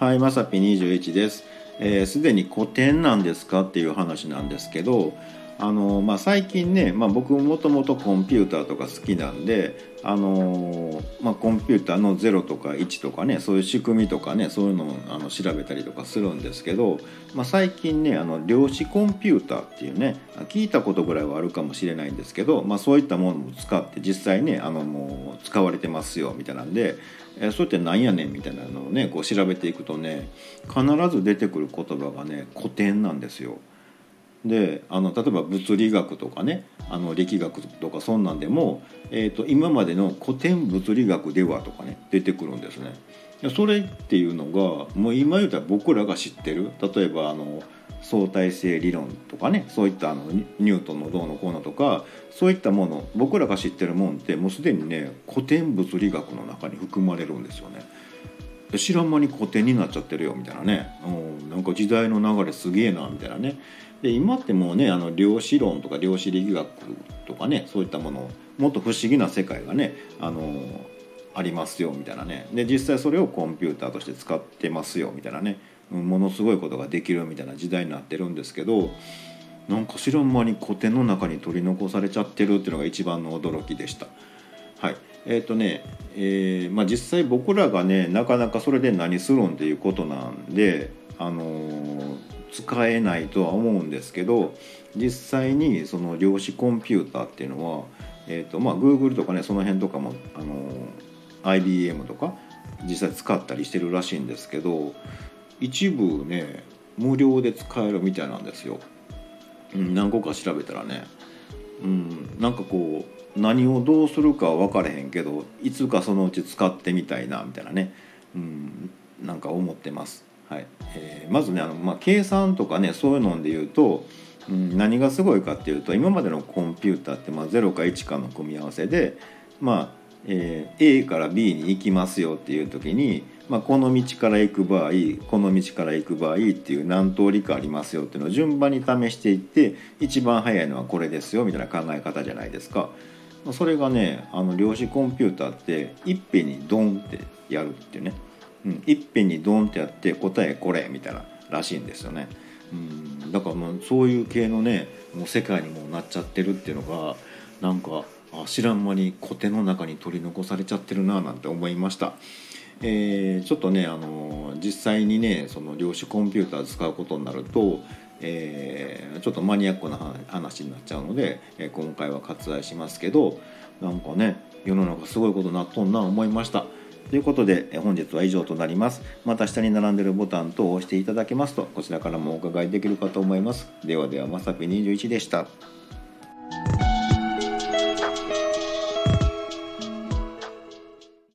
はい、まさぴ21です。す、えー、で、に古典なんですかっていう話なんですけど、あのまあ、最近ね、まあ、僕もともとコンピューターとか好きなんで、あのまあ、コンピューターの0とか1とかねそういう仕組みとかねそういうのをあの調べたりとかするんですけど、まあ、最近ねあの量子コンピューターっていうね聞いたことぐらいはあるかもしれないんですけど、まあ、そういったものを使って実際ねあのもう使われてますよみたいなんで、えー、それって何やねんみたいなのをねこう調べていくとね必ず出てくる言葉がね古典なんですよ。であの例えば物理学とかねあの力学とかそんなんでも、えーと、今までの古典物理学ではとかね出てくるんですね。それっていうのがもう今言うたら僕らが知ってる例えばあの相対性理論とかねそういったあのニュートンのどうのこうのとかそういったもの僕らが知ってるもんってもうすでにね古典物理学の中に含まれるんですよね。知らん間に古典になっちゃってるよみたいなね、う、なんか時代の流れすげえなみたいなね。で今ってもうねあの量子論とか量子力学とかねそういったものもっと不思議な世界がねあのありますよみたいなね。で実際それをコンピューターとして使ってますよみたいなね。ものすごいことができるみたいな時代になってるんですけどなんか知らん間に古典の中に取り残されちゃってるっていうのが一番の驚きでした。はい。えーとねえーまあ、実際僕らがねなかなかそれで何するんっていうことなんで、あのー、使えないとは思うんですけど実際にその量子コンピューターっていうのは、えーとまあ、Google とかねその辺とかも、あのー、IBM とか実際使ったりしてるらしいんですけど一部ね無料で使えるみたいなんですよ。何個か調べたらね、うん、なんかこう何をどうするかは分かれへんけどいつかそのうち使ってみたいなみたいなね、うん、なんか思ってます。はい。えー、まずねあの、まあ、計算とかねそういうので言うと、うん、何がすごいかっていうと今までのコンピューターって、まあ、0か1かの組み合わせで、まあえー、A から B に行きますよっていう時に、まあ、この道から行く場合この道から行く場合っていう何通りかありますよっていうのを順番に試していって一番早いのはこれですよみたいな考え方じゃないですか。それがねあの量子コンピューターっていっぺんにドンってやるっていうね、うん、いっぺんにドンってやって答えこれみたいならしいんですよね。うん、だからもうそういう系のねもう世界にもなっちゃってるっていうのがなんかあ知らん間に古典の中に取り残されちゃってるななんて思いました。えー、ちょっとねあの実際にねその量子コンピューター使うことになるとえー、ちょっとマニアックな話になっちゃうので、えー、今回は割愛しますけどなんかね世の中すごいことなっとんな思いました。ということで本日は以上となります。また下に並んでるボタンと押していただけますとこちらからもお伺いできるかと思います。ではではまさぴ21でした。